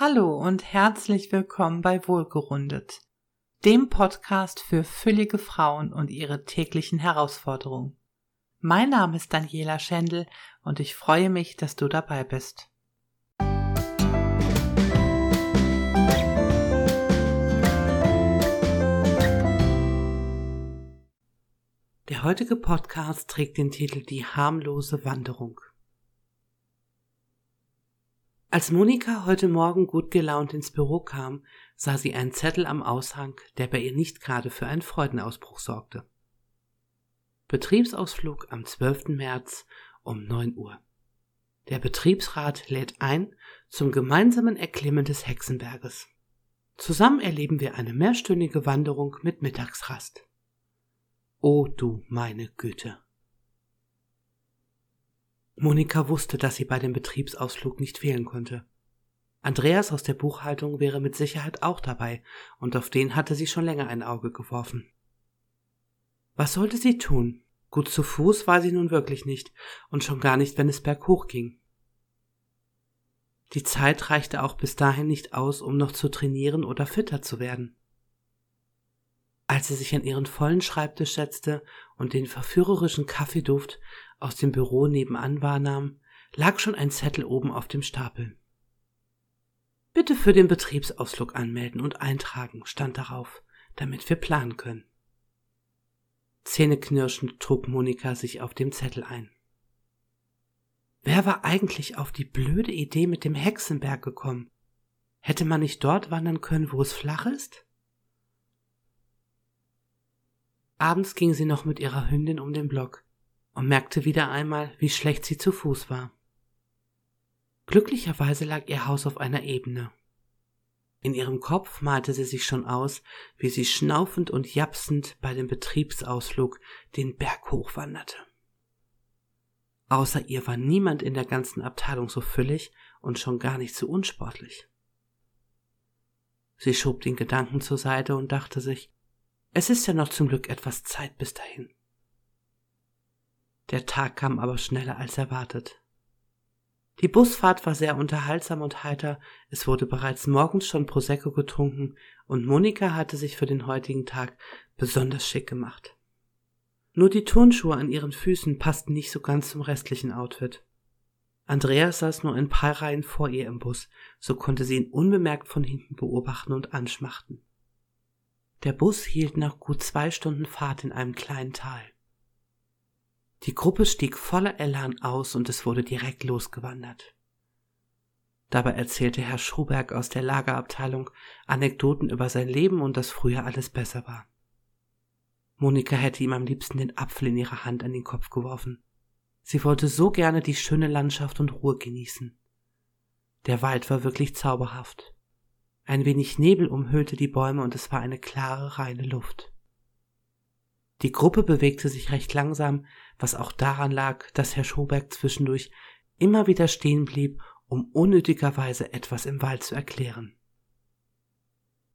Hallo und herzlich willkommen bei Wohlgerundet, dem Podcast für füllige Frauen und ihre täglichen Herausforderungen. Mein Name ist Daniela Schendl und ich freue mich, dass du dabei bist. Der heutige Podcast trägt den Titel Die harmlose Wanderung. Als Monika heute Morgen gut gelaunt ins Büro kam, sah sie einen Zettel am Aushang, der bei ihr nicht gerade für einen Freudenausbruch sorgte. Betriebsausflug am 12. März um 9 Uhr. Der Betriebsrat lädt ein zum gemeinsamen Erklimmen des Hexenberges. Zusammen erleben wir eine mehrstündige Wanderung mit Mittagsrast. O du meine Güte. Monika wusste, dass sie bei dem Betriebsausflug nicht fehlen konnte. Andreas aus der Buchhaltung wäre mit Sicherheit auch dabei, und auf den hatte sie schon länger ein Auge geworfen. Was sollte sie tun? Gut zu Fuß war sie nun wirklich nicht, und schon gar nicht, wenn es berghoch ging. Die Zeit reichte auch bis dahin nicht aus, um noch zu trainieren oder fitter zu werden. Als sie sich an ihren vollen Schreibtisch setzte und den verführerischen Kaffeeduft aus dem Büro nebenan wahrnahm, lag schon ein Zettel oben auf dem Stapel. Bitte für den Betriebsausflug anmelden und eintragen, stand darauf, damit wir planen können. Zähneknirschend trug Monika sich auf dem Zettel ein. Wer war eigentlich auf die blöde Idee mit dem Hexenberg gekommen? Hätte man nicht dort wandern können, wo es flach ist? Abends ging sie noch mit ihrer Hündin um den Block und merkte wieder einmal, wie schlecht sie zu Fuß war. Glücklicherweise lag ihr Haus auf einer Ebene. In ihrem Kopf malte sie sich schon aus, wie sie schnaufend und japsend bei dem Betriebsausflug den Berg hochwanderte. Außer ihr war niemand in der ganzen Abteilung so füllig und schon gar nicht so unsportlich. Sie schob den Gedanken zur Seite und dachte sich, es ist ja noch zum Glück etwas Zeit bis dahin. Der Tag kam aber schneller als erwartet. Die Busfahrt war sehr unterhaltsam und heiter, es wurde bereits morgens schon Prosecco getrunken und Monika hatte sich für den heutigen Tag besonders schick gemacht. Nur die Turnschuhe an ihren Füßen passten nicht so ganz zum restlichen Outfit. Andreas saß nur ein paar Reihen vor ihr im Bus, so konnte sie ihn unbemerkt von hinten beobachten und anschmachten. Der Bus hielt nach gut zwei Stunden Fahrt in einem kleinen Tal. Die Gruppe stieg voller Elan aus und es wurde direkt losgewandert. Dabei erzählte Herr Schuberg aus der Lagerabteilung Anekdoten über sein Leben und dass früher alles besser war. Monika hätte ihm am liebsten den Apfel in ihrer Hand an den Kopf geworfen. Sie wollte so gerne die schöne Landschaft und Ruhe genießen. Der Wald war wirklich zauberhaft. Ein wenig Nebel umhüllte die Bäume und es war eine klare, reine Luft. Die Gruppe bewegte sich recht langsam, was auch daran lag, dass Herr Schoberg zwischendurch immer wieder stehen blieb, um unnötigerweise etwas im Wald zu erklären.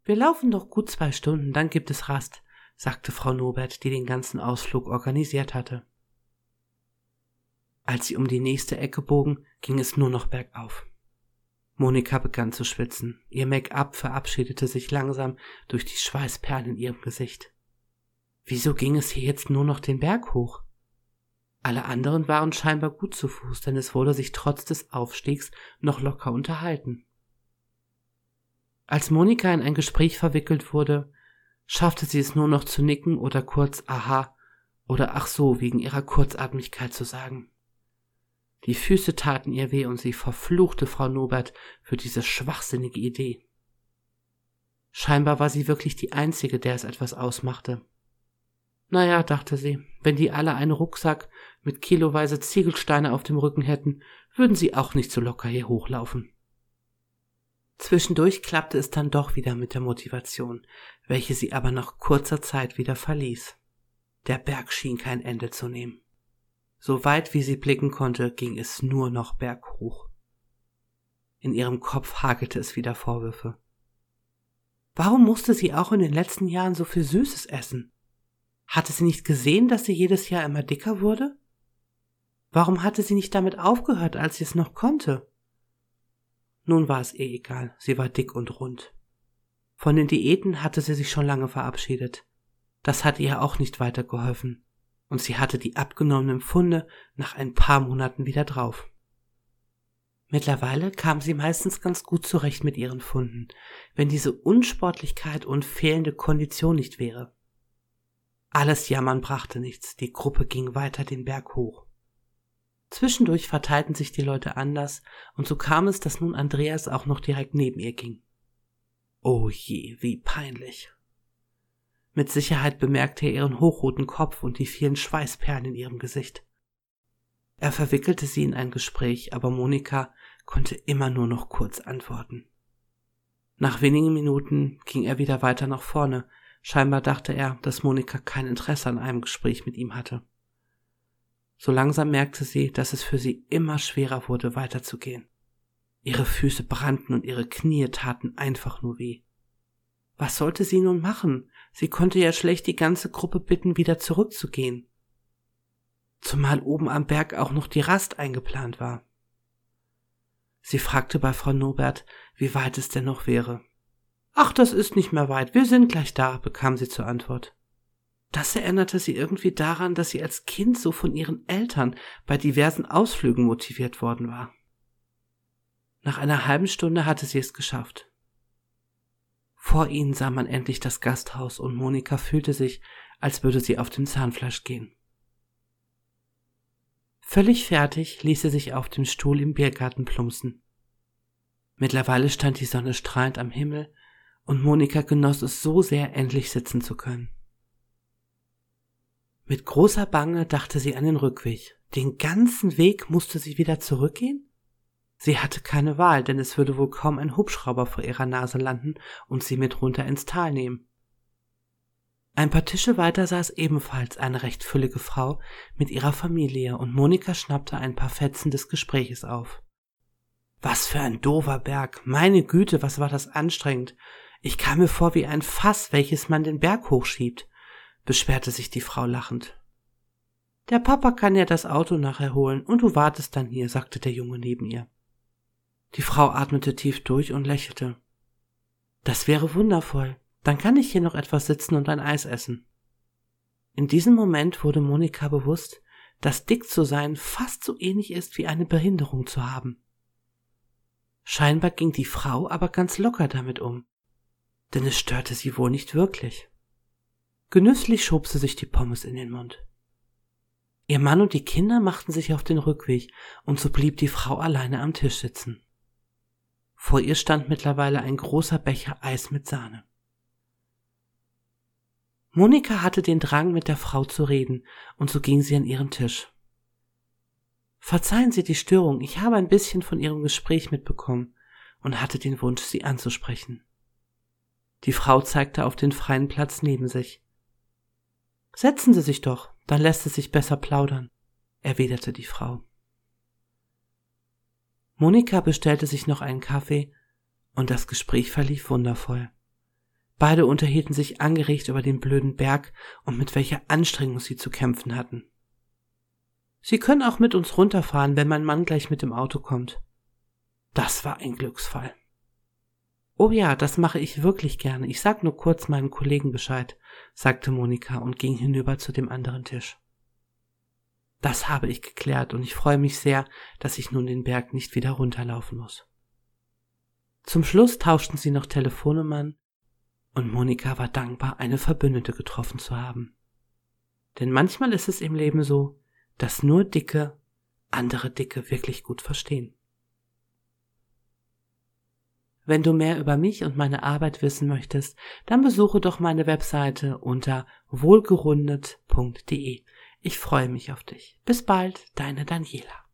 Wir laufen doch gut zwei Stunden, dann gibt es Rast, sagte Frau Nobert, die den ganzen Ausflug organisiert hatte. Als sie um die nächste Ecke bogen, ging es nur noch bergauf. Monika begann zu schwitzen. Ihr Make-up verabschiedete sich langsam durch die Schweißperlen in ihrem Gesicht. Wieso ging es hier jetzt nur noch den Berg hoch? Alle anderen waren scheinbar gut zu Fuß, denn es wurde sich trotz des Aufstiegs noch locker unterhalten. Als Monika in ein Gespräch verwickelt wurde, schaffte sie es nur noch zu nicken oder kurz Aha oder Ach so wegen ihrer Kurzatmigkeit zu sagen. Die Füße taten ihr weh und sie verfluchte Frau Nobert für diese schwachsinnige Idee. Scheinbar war sie wirklich die Einzige, der es etwas ausmachte. Naja, dachte sie, wenn die alle einen Rucksack mit kiloweise Ziegelsteine auf dem Rücken hätten, würden sie auch nicht so locker hier hochlaufen. Zwischendurch klappte es dann doch wieder mit der Motivation, welche sie aber nach kurzer Zeit wieder verließ. Der Berg schien kein Ende zu nehmen. So weit wie sie blicken konnte, ging es nur noch berghoch. In ihrem Kopf hagelte es wieder Vorwürfe. Warum musste sie auch in den letzten Jahren so viel Süßes essen? Hatte sie nicht gesehen, dass sie jedes Jahr immer dicker wurde? Warum hatte sie nicht damit aufgehört, als sie es noch konnte? Nun war es ihr egal, sie war dick und rund. Von den Diäten hatte sie sich schon lange verabschiedet. Das hatte ihr auch nicht weitergeholfen, und sie hatte die abgenommenen Pfunde nach ein paar Monaten wieder drauf. Mittlerweile kam sie meistens ganz gut zurecht mit ihren Funden, wenn diese Unsportlichkeit und fehlende Kondition nicht wäre. Alles Jammern brachte nichts, die Gruppe ging weiter den Berg hoch. Zwischendurch verteilten sich die Leute anders, und so kam es, dass nun Andreas auch noch direkt neben ihr ging. Oh je, wie peinlich. Mit Sicherheit bemerkte er ihren hochroten Kopf und die vielen Schweißperlen in ihrem Gesicht. Er verwickelte sie in ein Gespräch, aber Monika konnte immer nur noch kurz antworten. Nach wenigen Minuten ging er wieder weiter nach vorne. Scheinbar dachte er, dass Monika kein Interesse an einem Gespräch mit ihm hatte. So langsam merkte sie, dass es für sie immer schwerer wurde, weiterzugehen. Ihre Füße brannten und ihre Knie taten einfach nur weh. Was sollte sie nun machen? Sie konnte ja schlecht die ganze Gruppe bitten, wieder zurückzugehen. Zumal oben am Berg auch noch die Rast eingeplant war. Sie fragte bei Frau Nobert, wie weit es denn noch wäre. Ach, das ist nicht mehr weit, wir sind gleich da, bekam sie zur Antwort. Das erinnerte sie irgendwie daran, dass sie als Kind so von ihren Eltern bei diversen Ausflügen motiviert worden war. Nach einer halben Stunde hatte sie es geschafft. Vor ihnen sah man endlich das Gasthaus und Monika fühlte sich, als würde sie auf dem Zahnfleisch gehen. Völlig fertig ließ sie sich auf dem Stuhl im Biergarten plumpsen. Mittlerweile stand die Sonne strahlend am Himmel und Monika genoss es so sehr, endlich sitzen zu können. Mit großer Bange dachte sie an den Rückweg. Den ganzen Weg musste sie wieder zurückgehen? Sie hatte keine Wahl, denn es würde wohl kaum ein Hubschrauber vor ihrer Nase landen und sie mit runter ins Tal nehmen. Ein paar Tische weiter saß ebenfalls eine recht füllige Frau mit ihrer Familie und Monika schnappte ein paar Fetzen des Gespräches auf. Was für ein dover Berg. Meine Güte, was war das anstrengend. Ich kam mir vor wie ein Fass, welches man den Berg hochschiebt beschwerte sich die Frau lachend. Der Papa kann ja das Auto nachher holen und du wartest dann hier, sagte der Junge neben ihr. Die Frau atmete tief durch und lächelte. Das wäre wundervoll. Dann kann ich hier noch etwas sitzen und ein Eis essen. In diesem Moment wurde Monika bewusst, dass dick zu sein fast so ähnlich ist wie eine Behinderung zu haben. Scheinbar ging die Frau aber ganz locker damit um, denn es störte sie wohl nicht wirklich. Genüsslich schob sie sich die Pommes in den Mund. Ihr Mann und die Kinder machten sich auf den Rückweg, und so blieb die Frau alleine am Tisch sitzen. Vor ihr stand mittlerweile ein großer Becher Eis mit Sahne. Monika hatte den Drang, mit der Frau zu reden, und so ging sie an ihren Tisch. Verzeihen Sie die Störung, ich habe ein bisschen von Ihrem Gespräch mitbekommen und hatte den Wunsch, Sie anzusprechen. Die Frau zeigte auf den freien Platz neben sich. Setzen Sie sich doch, dann lässt es sich besser plaudern, erwiderte die Frau. Monika bestellte sich noch einen Kaffee und das Gespräch verlief wundervoll. Beide unterhielten sich angeregt über den blöden Berg und mit welcher Anstrengung sie zu kämpfen hatten. Sie können auch mit uns runterfahren, wenn mein Mann gleich mit dem Auto kommt. Das war ein Glücksfall. Oh ja, das mache ich wirklich gerne. Ich sag nur kurz meinem Kollegen Bescheid, sagte Monika und ging hinüber zu dem anderen Tisch. Das habe ich geklärt und ich freue mich sehr, dass ich nun den Berg nicht wieder runterlaufen muss. Zum Schluss tauschten sie noch Telefonnummern und Monika war dankbar, eine Verbündete getroffen zu haben. Denn manchmal ist es im Leben so, dass nur Dicke andere Dicke wirklich gut verstehen. Wenn du mehr über mich und meine Arbeit wissen möchtest, dann besuche doch meine Webseite unter wohlgerundet.de. Ich freue mich auf dich. Bis bald, deine Daniela.